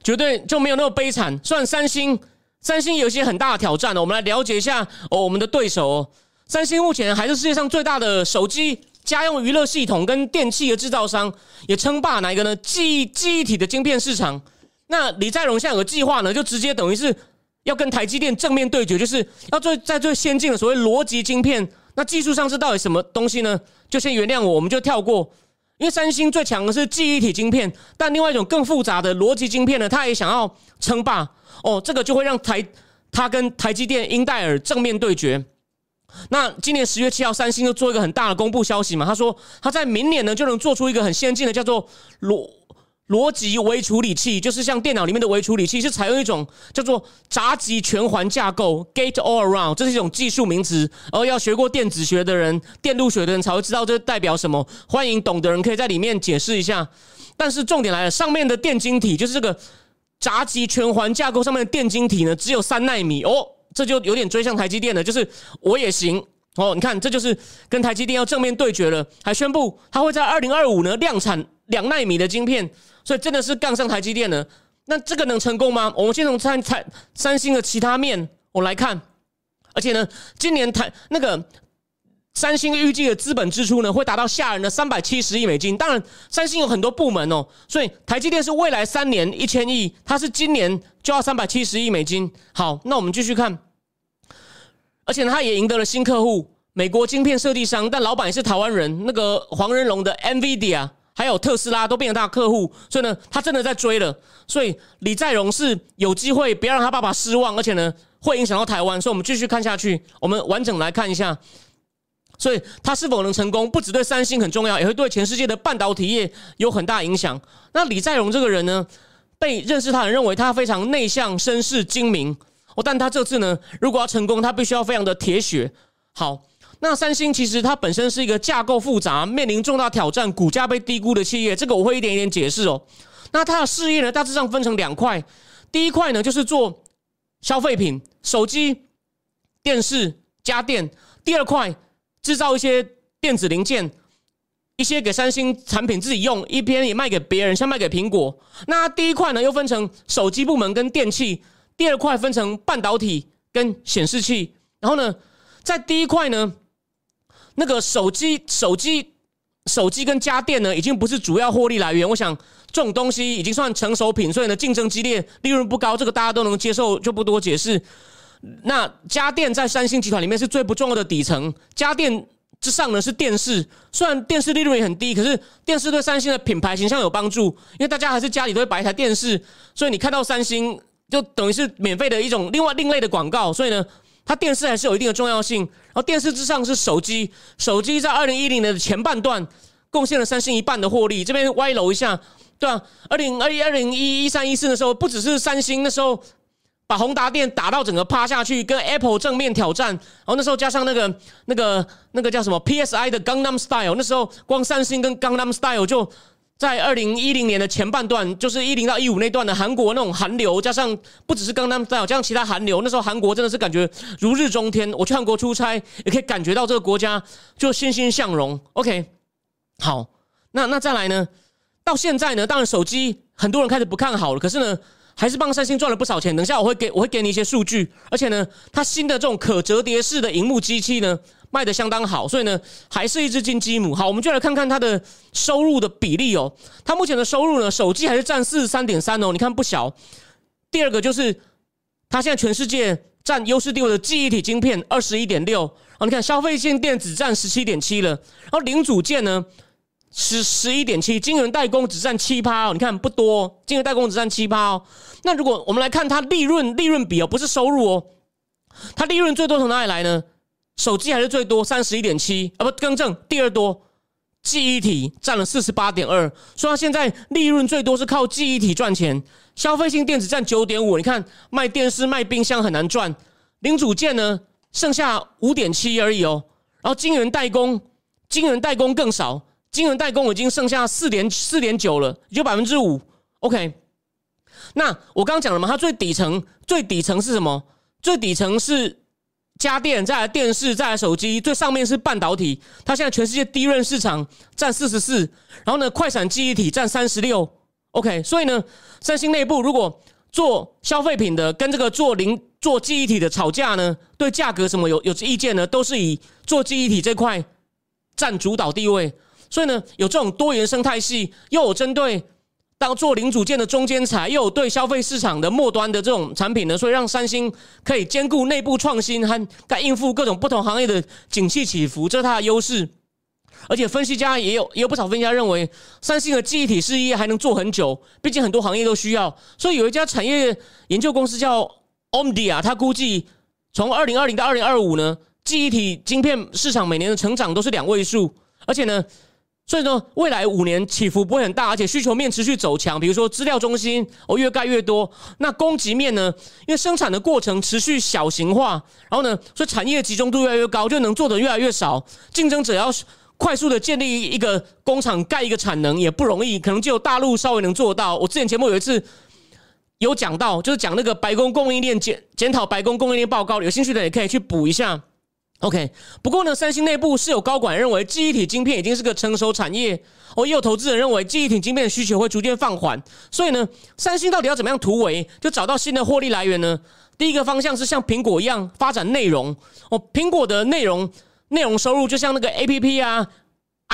绝对就没有那么悲惨。虽然三星，三星有一些很大的挑战呢，我们来了解一下哦，我们的对手哦。三星目前还是世界上最大的手机、家用娱乐系统跟电器的制造商，也称霸哪一个呢？记忆记忆体的晶片市场。那李在镕现在有个计划呢，就直接等于是。要跟台积电正面对决，就是要最在最先进的所谓逻辑晶片。那技术上是到底什么东西呢？就先原谅我，我们就跳过。因为三星最强的是记忆体晶片，但另外一种更复杂的逻辑晶片呢，它也想要称霸。哦，这个就会让台它跟台积电、英戴尔正面对决。那今年十月七号，三星就做一个很大的公布消息嘛，他说他在明年呢就能做出一个很先进的叫做逻。逻辑微处理器就是像电脑里面的微处理器，是采用一种叫做闸极全环架构 （Gate All Around），这是一种技术名词。而要学过电子学的人、电路学的人才会知道这代表什么。欢迎懂的人可以在里面解释一下。但是重点来了，上面的电晶体就是这个闸极全环架构上面的电晶体呢，只有三纳米哦，这就有点追向台积电了，就是我也行哦。你看，这就是跟台积电要正面对决了，还宣布它会在二零二五呢量产两纳米的晶片。所以真的是杠上台积电呢？那这个能成功吗？我们先从三三三星的其他面我来看，而且呢，今年台那个三星预计的资本支出呢，会达到吓人的三百七十亿美金。当然，三星有很多部门哦，所以台积电是未来三年一千亿，它是今年就要三百七十亿美金。好，那我们继续看，而且它也赢得了新客户，美国晶片设计商，但老板也是台湾人，那个黄仁龙的 NVIDIA。还有特斯拉都变成他客户，所以呢，他真的在追了。所以李在镕是有机会，不要让他爸爸失望，而且呢，会影响到台湾。所以我们继续看下去，我们完整来看一下。所以他是否能成功，不只对三星很重要，也会对全世界的半导体业有很大影响。那李在镕这个人呢，被认识他人认为他非常内向、绅士、精明。哦，但他这次呢，如果要成功，他必须要非常的铁血。好。那三星其实它本身是一个架构复杂、面临重大挑战、股价被低估的企业，这个我会一点一点解释哦。那它的事业呢，大致上分成两块，第一块呢就是做消费品、手机、电视、家电；第二块制造一些电子零件，一些给三星产品自己用，一边也卖给别人，像卖给苹果。那第一块呢又分成手机部门跟电器，第二块分成半导体跟显示器。然后呢，在第一块呢。那个手机、手机、手机跟家电呢，已经不是主要获利来源。我想这种东西已经算成熟品，所以呢，竞争激烈，利润不高，这个大家都能接受，就不多解释。那家电在三星集团里面是最不重要的底层，家电之上呢是电视。虽然电视利润也很低，可是电视对三星的品牌形象有帮助，因为大家还是家里都会摆一台电视，所以你看到三星就等于是免费的一种另外另类的广告。所以呢。它电视还是有一定的重要性，然后电视之上是手机，手机在二零一零年的前半段贡献了三星一半的获利。这边歪楼一下，对啊？二零二一、二零一一三一四的时候，不只是三星那时候把宏达电打到整个趴下去，跟 Apple 正面挑战，然后那时候加上那个那个那个叫什么 PSI 的 Gangnam Style，那时候光三星跟 Gangnam Style 就。在二零一零年的前半段，就是一零到一五那段的韩国那种韩流，加上不只是刚刚在，加上其他韩流，那时候韩国真的是感觉如日中天。我去韩国出差，也可以感觉到这个国家就欣欣向荣。OK，好，那那再来呢？到现在呢，当然手机很多人开始不看好了，可是呢，还是帮三星赚了不少钱。等一下我会给我会给你一些数据，而且呢，它新的这种可折叠式的荧幕机器呢。卖的相当好，所以呢，还是一只金鸡母。好，我们就来看看它的收入的比例哦。它目前的收入呢，手机还是占四十三点三哦，你看不小。第二个就是它现在全世界占优势地位的记忆体晶片二十一点六哦，你看消费性电子占十七点七了，然后零组件呢十十一点七，晶圆代工只占七趴哦，你看不多，晶圆代工只占七趴哦。那如果我们来看它利润利润比哦，不是收入哦。它利润最多从哪里来呢？手机还是最多，三十一点七啊，不更正，第二多，记忆体占了四十八点二，所以它现在利润最多是靠记忆体赚钱。消费性电子占九点五，你看卖电视、卖冰箱很难赚。零组件呢，剩下五点七而已哦。然后晶圆代工，晶圆代工更少，晶圆代工已经剩下四点四点九了，也就百分之五。OK，那我刚刚讲了嘛，它最底层最底层是什么？最底层是。家电，再来电视，再来手机，最上面是半导体。它现在全世界低润市场占四十四，然后呢，快闪记忆体占三十六。OK，所以呢，三星内部如果做消费品的跟这个做零做记忆体的吵架呢，对价格什么有有意见呢，都是以做记忆体这块占主导地位。所以呢，有这种多元生态系，又有针对。当做零组件的中间材，又有对消费市场的末端的这种产品呢，所以让三星可以兼顾内部创新和该应付各种不同行业的景气起伏，这是它的优势。而且分析家也有也有不少分析家认为，三星的记忆体事业还能做很久，毕竟很多行业都需要。所以有一家产业研究公司叫 Omdia，他估计从二零二零到二零二五呢，记忆体晶片市场每年的成长都是两位数，而且呢。所以呢，未来五年起伏不会很大，而且需求面持续走强。比如说资料中心哦越盖越多，那供给面呢，因为生产的过程持续小型化，然后呢，所以产业集中度越来越高，就能做的越来越少。竞争者要快速的建立一个工厂盖一个产能也不容易，可能只有大陆稍微能做到。我之前节目有一次有讲到，就是讲那个白宫供应链检检讨白宫供应链报告，有兴趣的也可以去补一下。OK，不过呢，三星内部是有高管认为记忆体晶片已经是个成熟产业，哦，也有投资人认为记忆体晶片的需求会逐渐放缓。所以呢，三星到底要怎么样突围，就找到新的获利来源呢？第一个方向是像苹果一样发展内容。哦，苹果的内容内容收入就像那个 APP 啊、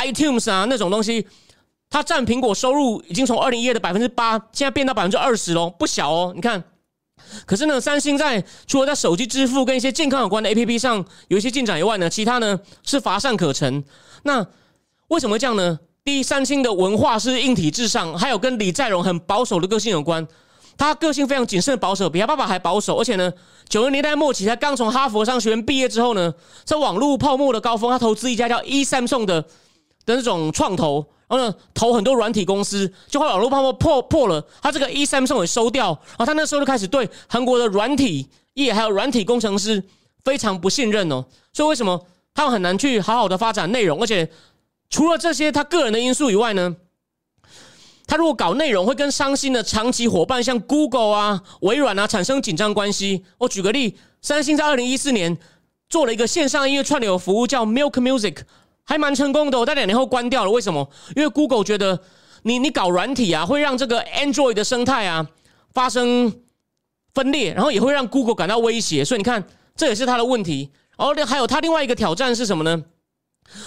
iTunes 啊那种东西，它占苹果收入已经从二零一二的百分之八，现在变到百分之二十喽，不小哦。你看。可是呢，三星在除了在手机支付跟一些健康有关的 A P P 上有一些进展以外呢，其他呢是乏善可陈。那为什么这样呢？第一，三星的文化是硬体至上，还有跟李在镕很保守的个性有关。他个性非常谨慎保守，比他爸爸还保守。而且呢，九十年代末期他刚从哈佛商学院毕业之后呢，在网络泡沫的高峰，他投资一家叫 E Samsung 的的那种创投。然后呢，投很多软体公司，就后来网络泡沫破破了，他这个 E Samsung 也收掉，然后他那时候就开始对韩国的软体业还有软体工程师非常不信任哦。所以为什么他们很难去好好的发展内容？而且除了这些他个人的因素以外呢，他如果搞内容会跟伤心的长期伙伴像 Google 啊、微软啊产生紧张关系。我举个例，三星在二零一四年做了一个线上音乐串流服务叫 Milk Music。还蛮成功的，我在两年后关掉了。为什么？因为 Google 觉得你你搞软体啊，会让这个 Android 的生态啊发生分裂，然后也会让 Google 感到威胁。所以你看，这也是他的问题。然后还有他另外一个挑战是什么呢？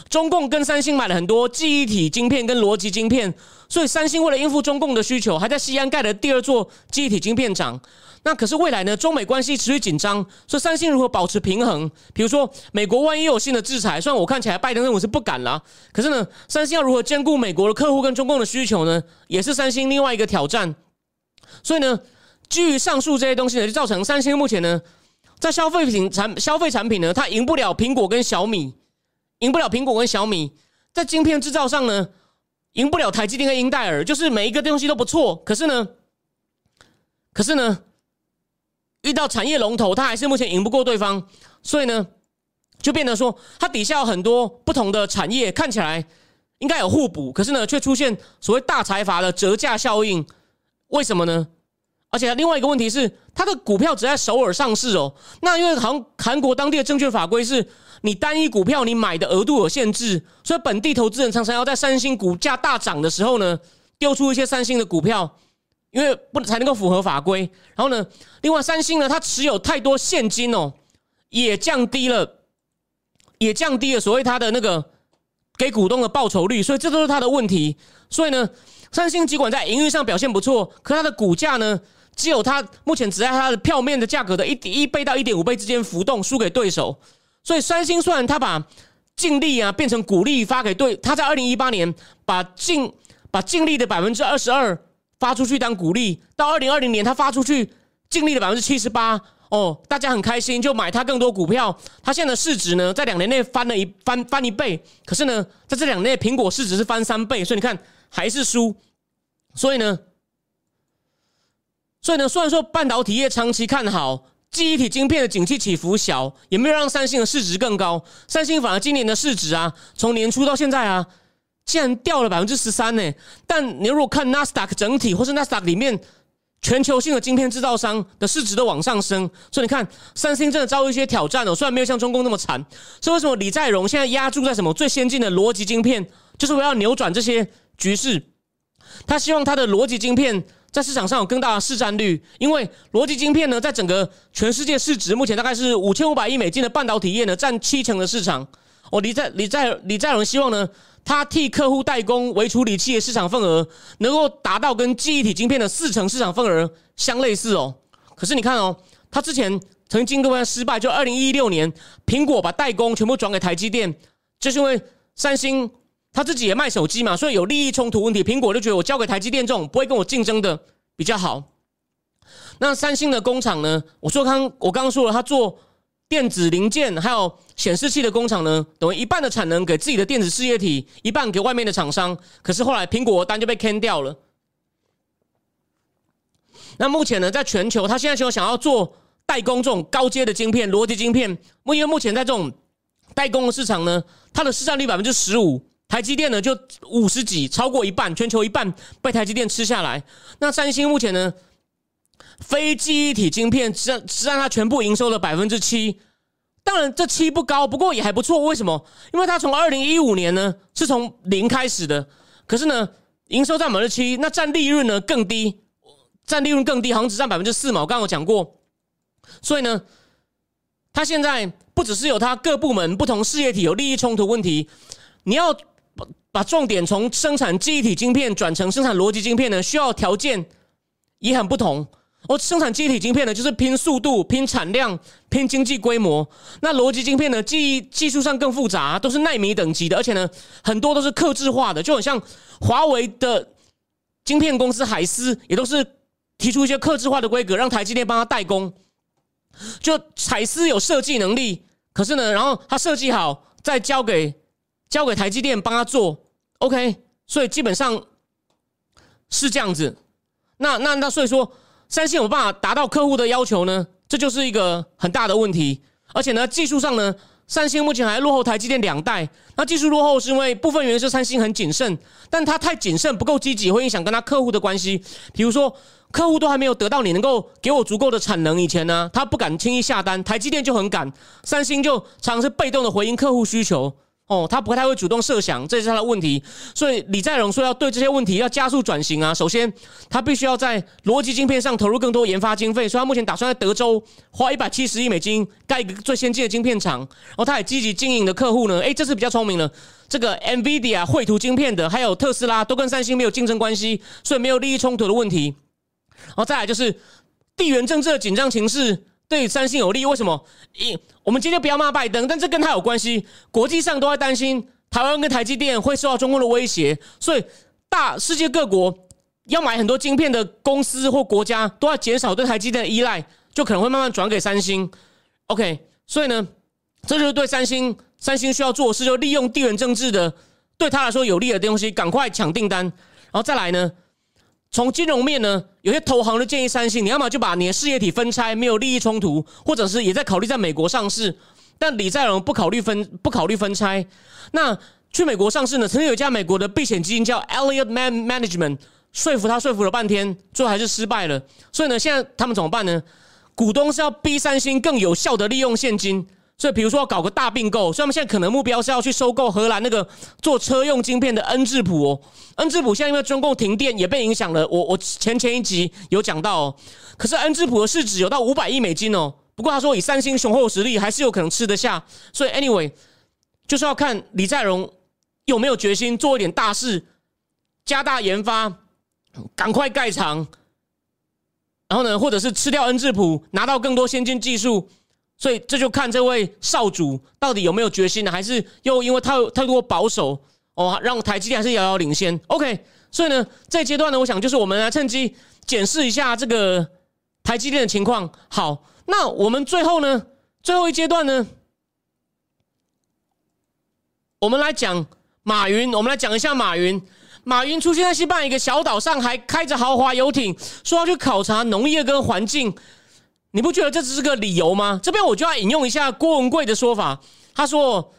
中共跟三星买了很多记忆体晶片跟逻辑晶片，所以三星为了应付中共的需求，还在西安盖了第二座记忆体晶片厂。那可是未来呢？中美关系持续紧张，所以三星如何保持平衡？比如说，美国万一有新的制裁，虽然我看起来拜登政府是不敢了，可是呢，三星要如何兼顾美国的客户跟中共的需求呢？也是三星另外一个挑战。所以呢，基于上述这些东西呢，就造成三星目前呢，在消费品产消费产品呢，它赢不了苹果跟小米，赢不了苹果跟小米，在晶片制造上呢，赢不了台积电跟英戴尔，就是每一个东西都不错，可是呢，可是呢。遇到产业龙头，它还是目前赢不过对方，所以呢，就变得说，它底下有很多不同的产业，看起来应该有互补，可是呢，却出现所谓大财阀的折价效应。为什么呢？而且另外一个问题是，它的股票只在首尔上市哦。那因为韩韩国当地的证券法规是，你单一股票你买的额度有限制，所以本地投资人常常要在三星股价大涨的时候呢，丢出一些三星的股票。因为不才能够符合法规，然后呢，另外三星呢，它持有太多现金哦，也降低了，也降低了所谓它的那个给股东的报酬率，所以这都是它的问题。所以呢，三星尽管在营运上表现不错，可它的股价呢，只有它目前只在它的票面的价格的一一倍到一点五倍之间浮动，输给对手。所以三星虽然它把净利啊变成股利发给对，他在二零一八年把净把净利的百分之二十二。发出去当股利，到二零二零年，他发出去净利的百分之七十八，哦，大家很开心，就买它更多股票。它现在的市值呢，在两年内翻了一翻翻一倍，可是呢，在这两年内，苹果市值是翻三倍，所以你看还是输。所以呢，所以呢，虽然说半导体业长期看好，记忆体晶片的景气起伏小，也没有让三星的市值更高。三星反而今年的市值啊，从年初到现在啊，竟然掉了百分之十三呢。但你如果看纳斯达克整体，或是纳斯达克里面。全球性的晶片制造商的市值都往上升，所以你看，三星真的遭遇一些挑战哦。虽然没有像中共那么惨，所以为什么李在镕现在压注在什么最先进的逻辑晶片，就是为了扭转这些局势。他希望他的逻辑晶片在市场上有更大的市占率，因为逻辑晶片呢，在整个全世界市值目前大概是五千五百亿美金的半导体业呢，占七成的市场。哦，李在李在李在镕希望呢。他替客户代工微处理器的市场份额能够达到跟记忆体晶片的四成市场份额相类似哦。可是你看哦，他之前曾经过失败，就二零一六年，苹果把代工全部转给台积电，就是因为三星他自己也卖手机嘛，所以有利益冲突问题，苹果就觉得我交给台积电这种不会跟我竞争的比较好。那三星的工厂呢？我说刚我刚刚说了，他做。电子零件还有显示器的工厂呢，等于一半的产能给自己的电子事业体，一半给外面的厂商。可是后来苹果单就被坑掉了。那目前呢，在全球，他现在就想要做代工这种高阶的晶片，逻辑晶片。因为目前在这种代工的市场呢，它的市占率百分之十五，台积电呢就五十几，超过一半，全球一半被台积电吃下来。那三星目前呢？非记忆体晶片只只占它全部营收的百分之七，当然这七不高，不过也还不错。为什么？因为它从二零一五年呢是从零开始的，可是呢营收占百分之七，那占利润呢更低，占利润更低，好像只占百分之四嘛。我刚刚有讲过，所以呢，它现在不只是有它各部门不同事业体有利益冲突问题，你要把重点从生产记忆体晶片转成生产逻辑晶片呢，需要条件也很不同。我生产记忆体晶片呢，就是拼速度、拼产量、拼经济规模。那逻辑晶片呢，技技术上更复杂，都是纳米等级的，而且呢，很多都是克制化的，就很像华为的晶片公司海思，也都是提出一些克制化的规格，让台积电帮他代工。就海思有设计能力，可是呢，然后他设计好，再交给交给台积电帮他做。OK，所以基本上是这样子。那那那，所以说。三星有办法达到客户的要求呢？这就是一个很大的问题。而且呢，技术上呢，三星目前还落后台积电两代。那技术落后是因为部分原因是三星很谨慎，但他太谨慎不够积极，会影响跟他客户的关系。比如说，客户都还没有得到你能够给我足够的产能以前呢，他不敢轻易下单。台积电就很敢，三星就常常是被动的回应客户需求。哦，他不太会主动设想，这是他的问题。所以李在镕说要对这些问题要加速转型啊。首先，他必须要在逻辑晶片上投入更多研发经费。所以他目前打算在德州花一百七十亿美金盖一个最先进的晶片厂。然后他也积极经营的客户呢，诶，这次比较聪明了。这个 NVIDIA 绘图晶片的，还有特斯拉都跟三星没有竞争关系，所以没有利益冲突的问题。然后再来就是地缘政治的紧张情势。对三星有利，为什么？因，我们今天不要骂拜登，但这跟他有关系。国际上都在担心台湾跟台积电会受到中共的威胁，所以大世界各国要买很多晶片的公司或国家都要减少对台积电的依赖，就可能会慢慢转给三星。OK，所以呢，这就是对三星，三星需要做的事，就利用地缘政治的对他来说有利的东西，赶快抢订单，然后再来呢。从金融面呢，有些投行就建议三星，你要么就把你的事业体分拆，没有利益冲突，或者是也在考虑在美国上市。但李在镕不考虑分，不考虑分拆。那去美国上市呢？曾经有一家美国的避险基金叫 Elliott Man Management，说服他说服了半天，最后还是失败了。所以呢，现在他们怎么办呢？股东是要逼三星更有效的利用现金。所以，比如说搞个大并购，所以他们现在可能目标是要去收购荷兰那个做车用晶片的恩智浦哦。恩智浦现在因为中共停电也被影响了，我我前前一集有讲到哦。可是恩智浦的市值有到五百亿美金哦。不过他说以三星雄厚实力还是有可能吃得下。所以 anyway 就是要看李在镕有没有决心做一点大事，加大研发，赶快盖厂，然后呢，或者是吃掉恩智浦，拿到更多先进技术。所以这就看这位少主到底有没有决心呢？还是又因为太太多保守哦，让台积电还是遥遥领先？OK，所以呢，这阶段呢，我想就是我们来趁机检视一下这个台积电的情况。好，那我们最后呢，最后一阶段呢，我们来讲马云，我们来讲一下马云。马云出现在西班牙一个小岛上，还开着豪华游艇，说要去考察农业跟环境。你不觉得这只是个理由吗？这边我就要引用一下郭文贵的说法，他说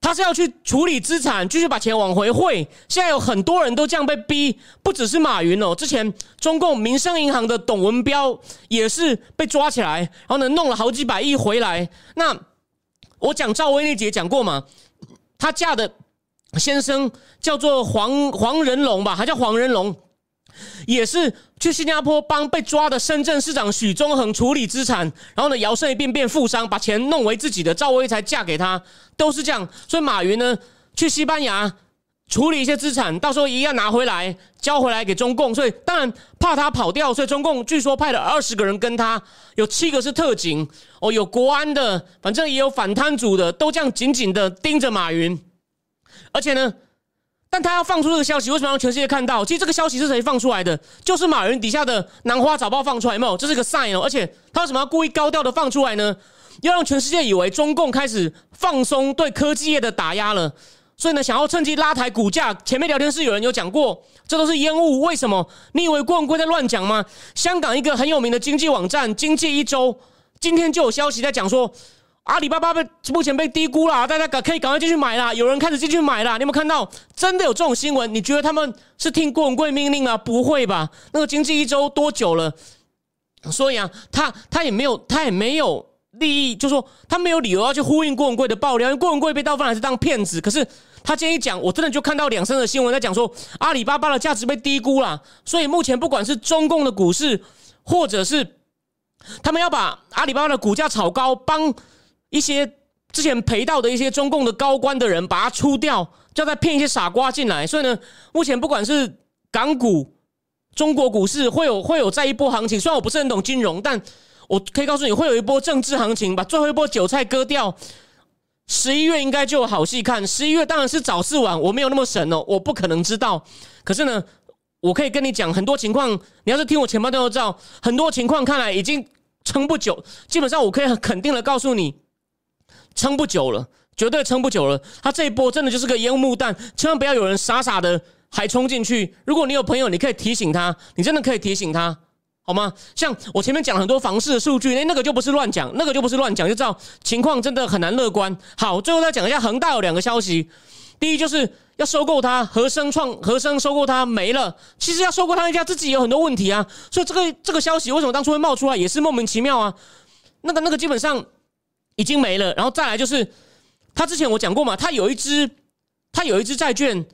他是要去处理资产，继续把钱往回汇。现在有很多人都这样被逼，不只是马云哦，之前中共民生银行的董文彪也是被抓起来，然后呢弄了好几百亿回来。那我讲赵薇那节讲过嘛，她嫁的。先生叫做黄黄仁龙吧，还叫黄仁龙，也是去新加坡帮被抓的深圳市长许宗衡处理资产，然后呢摇身一变变富商，把钱弄为自己的，赵薇才嫁给他，都是这样。所以马云呢去西班牙处理一些资产，到时候一样拿回来交回来给中共，所以当然怕他跑掉，所以中共据说派了二十个人跟他，有七个是特警，哦，有国安的，反正也有反贪组的，都这样紧紧的盯着马云。而且呢，但他要放出这个消息，为什么让全世界看到？其实这个消息是谁放出来的？就是马云底下的南华早报放出来，没有？这是个 sign 哦。而且他为什么要故意高调的放出来呢？要让全世界以为中共开始放松对科技业的打压了。所以呢，想要趁机拉抬股价。前面聊天室有人有讲过，这都是烟雾。为什么？你以为郭文贵在乱讲吗？香港一个很有名的经济网站《经济一周》今天就有消息在讲说。阿里巴巴被目前被低估了，大家赶可以赶快进去买啦！有人开始进去买了，你有没有看到？真的有这种新闻？你觉得他们是听郭文贵命令啊？不会吧？那个经济一周多久了？所以啊，他他也没有他也没有利益，就说他没有理由要去呼应郭文贵的爆料，因为郭文贵被盗犯还是当骗子。可是他今天一讲，我真的就看到两三个新闻在讲说阿里巴巴的价值被低估了。所以目前不管是中共的股市，或者是他们要把阿里巴巴的股价炒高，帮。一些之前赔到的一些中共的高官的人，把它出掉，就在骗一些傻瓜进来。所以呢，目前不管是港股、中国股市，会有会有再一波行情。虽然我不是很懂金融，但我可以告诉你会有一波政治行情，把最后一波韭菜割掉。十一月应该就有好戏看。十一月当然是早是晚，我没有那么神哦，我不可能知道。可是呢，我可以跟你讲很多情况。你要是听我前半段都知道，很多情况看来已经撑不久。基本上，我可以很肯定的告诉你。撑不久了，绝对撑不久了。他这一波真的就是个烟幕弹，千万不要有人傻傻的还冲进去。如果你有朋友，你可以提醒他，你真的可以提醒他，好吗？像我前面讲很多房市的数据，那那个就不是乱讲，那个就不是乱讲，就知道情况真的很难乐观。好，最后再讲一下恒大有两个消息，第一就是要收购它，和生创和生收购它没了。其实要收购他一家自己有很多问题啊，所以这个这个消息为什么当初会冒出来，也是莫名其妙啊。那个那个基本上。已经没了，然后再来就是，他之前我讲过嘛，他有一支，他有一支债券，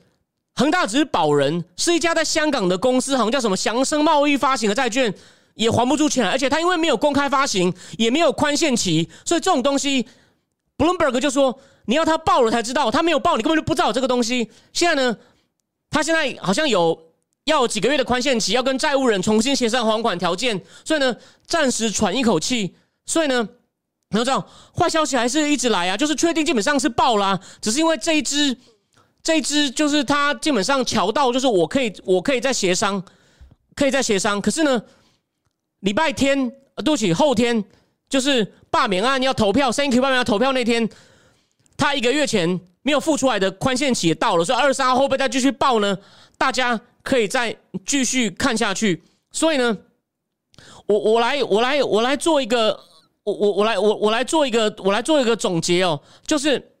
恒大只是保人，是一家在香港的公司，好像叫什么祥生贸易发行的债券，也还不出钱，而且他因为没有公开发行，也没有宽限期，所以这种东西，Bloomberg 就说你要他报了才知道，他没有报，你根本就不知道这个东西。现在呢，他现在好像有要几个月的宽限期，要跟债务人重新协商还款条件，所以呢，暂时喘一口气，所以呢。然后这样，坏消息还是一直来啊！就是确定基本上是爆啦，只是因为这一支，这一支就是他基本上瞧到，就是我可以，我可以在协商，可以在协商。可是呢，礼拜天，对不起，后天就是罢免案要投票，Thank you 罢免要投票那天，他一个月前没有付出来的宽限期也到了，所以二十三号会不会再继续爆呢？大家可以再继续看下去。所以呢，我我来我来我来做一个。我我我来我我来做一个我来做一个总结哦，就是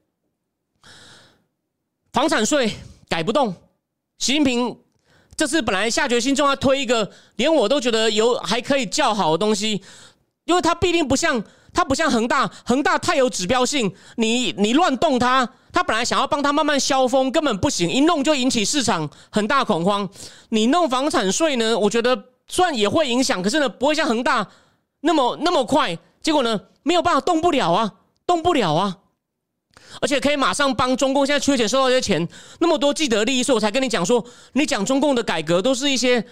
房产税改不动，习近平这次本来下决心就要推一个连我都觉得有还可以较好的东西，因为它必定不像它不像恒大，恒大太有指标性，你你乱动它，他本来想要帮他慢慢消风，根本不行，一弄就引起市场很大恐慌。你弄房产税呢，我觉得虽然也会影响，可是呢不会像恒大那么那么快。结果呢？没有办法，动不了啊，动不了啊！而且可以马上帮中共现在缺钱收到这些钱，那么多既得利益，所以我才跟你讲说，你讲中共的改革都是一些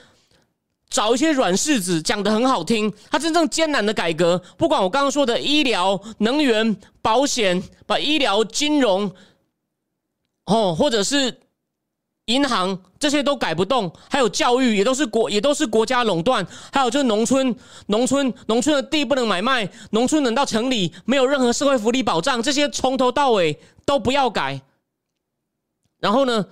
找一些软柿子讲的很好听，他真正艰难的改革，不管我刚刚说的医疗、能源、保险，把医疗、金融，哦，或者是银行这些都改不动，还有教育也都是国也都是国家垄断，还有就是农村农村农村的地不能买卖，农村等到城里没有任何社会福利保障，这些从头到尾都不要改。然后呢，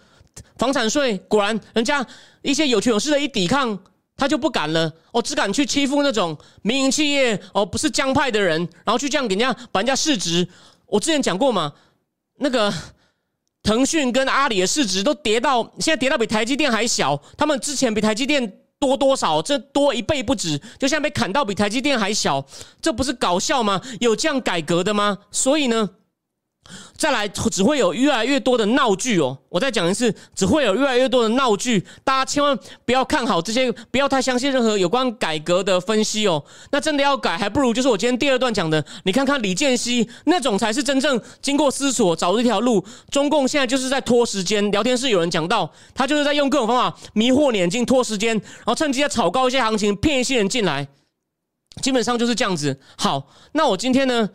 房产税果然人家一些有权有势的一抵抗，他就不敢了，哦，只敢去欺负那种民营企业哦，不是江派的人，然后去这样给人家把人家市值，我之前讲过嘛，那个。腾讯跟阿里的市值都跌到现在跌到比台积电还小，他们之前比台积电多多少？这多一倍不止，就现在被砍到比台积电还小，这不是搞笑吗？有这样改革的吗？所以呢？再来，只会有越来越多的闹剧哦！我再讲一次，只会有越来越多的闹剧，大家千万不要看好这些，不要太相信任何有关改革的分析哦。那真的要改，还不如就是我今天第二段讲的，你看看李健熙那种才是真正经过思索找这条路。中共现在就是在拖时间，聊天室有人讲到，他就是在用各种方法迷惑眼睛、拖时间，然后趁机在炒高一些行情，骗一些人进来，基本上就是这样子。好，那我今天呢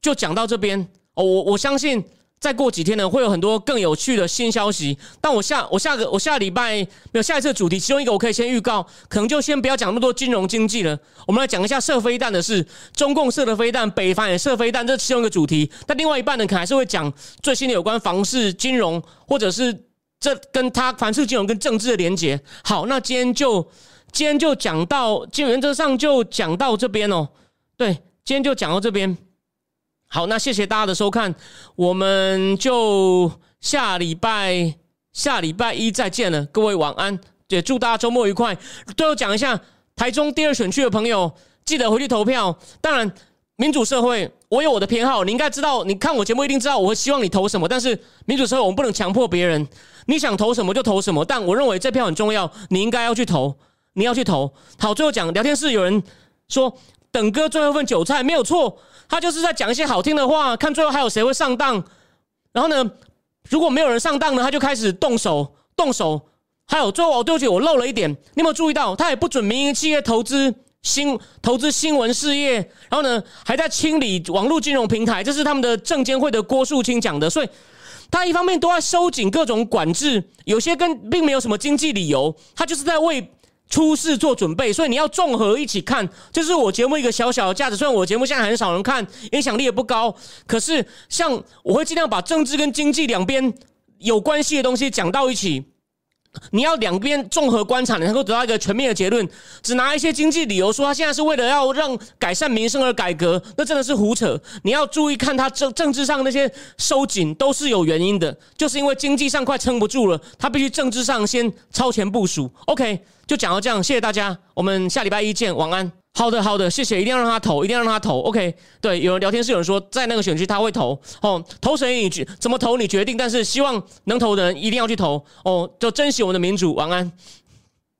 就讲到这边。哦，我我相信再过几天呢，会有很多更有趣的新消息。但我下我下个我下礼拜没有下一次主题，其中一个我可以先预告，可能就先不要讲那么多金融经济了。我们来讲一下射飞弹的事，中共射的飞弹，北方也射飞弹，这其中一个主题。但另外一半呢，可能还是会讲最新的有关房市金融，或者是这跟他凡是金融跟政治的连结。好，那今天就今天就讲到，基原则上就讲到这边哦。对，今天就讲到这边。好，那谢谢大家的收看，我们就下礼拜下礼拜一再见了，各位晚安，也祝大家周末愉快。最后讲一下，台中第二选区的朋友，记得回去投票。当然，民主社会我有我的偏好，你应该知道，你看我节目一定知道我会希望你投什么。但是民主社会我们不能强迫别人，你想投什么就投什么。但我认为这票很重要，你应该要去投，你要去投。好，最后讲聊天室有人说等哥最后一份韭菜没有错。他就是在讲一些好听的话，看最后还有谁会上当。然后呢，如果没有人上当呢，他就开始动手动手。还有最后，对不起，我漏了一点，你有没有注意到？他也不准民营企业投资新投资新闻事业，然后呢，还在清理网络金融平台，这是他们的证监会的郭树清讲的。所以，他一方面都在收紧各种管制，有些跟并没有什么经济理由，他就是在为。出事做准备，所以你要综合一起看，这是我节目一个小小的价值。虽然我节目现在很少人看，影响力也不高，可是像我会尽量把政治跟经济两边有关系的东西讲到一起。你要两边综合观察，你能够得到一个全面的结论。只拿一些经济理由说他现在是为了要让改善民生而改革，那真的是胡扯。你要注意看他政政治上那些收紧都是有原因的，就是因为经济上快撑不住了，他必须政治上先超前部署。OK，就讲到这样，谢谢大家，我们下礼拜一见，晚安。好的，好的，谢谢，一定要让他投，一定要让他投。OK，对，有人聊天室有人说在那个选区他会投，哦，投谁你决怎么投你决定，但是希望能投的人一定要去投，哦，就珍惜我们的民主，晚安。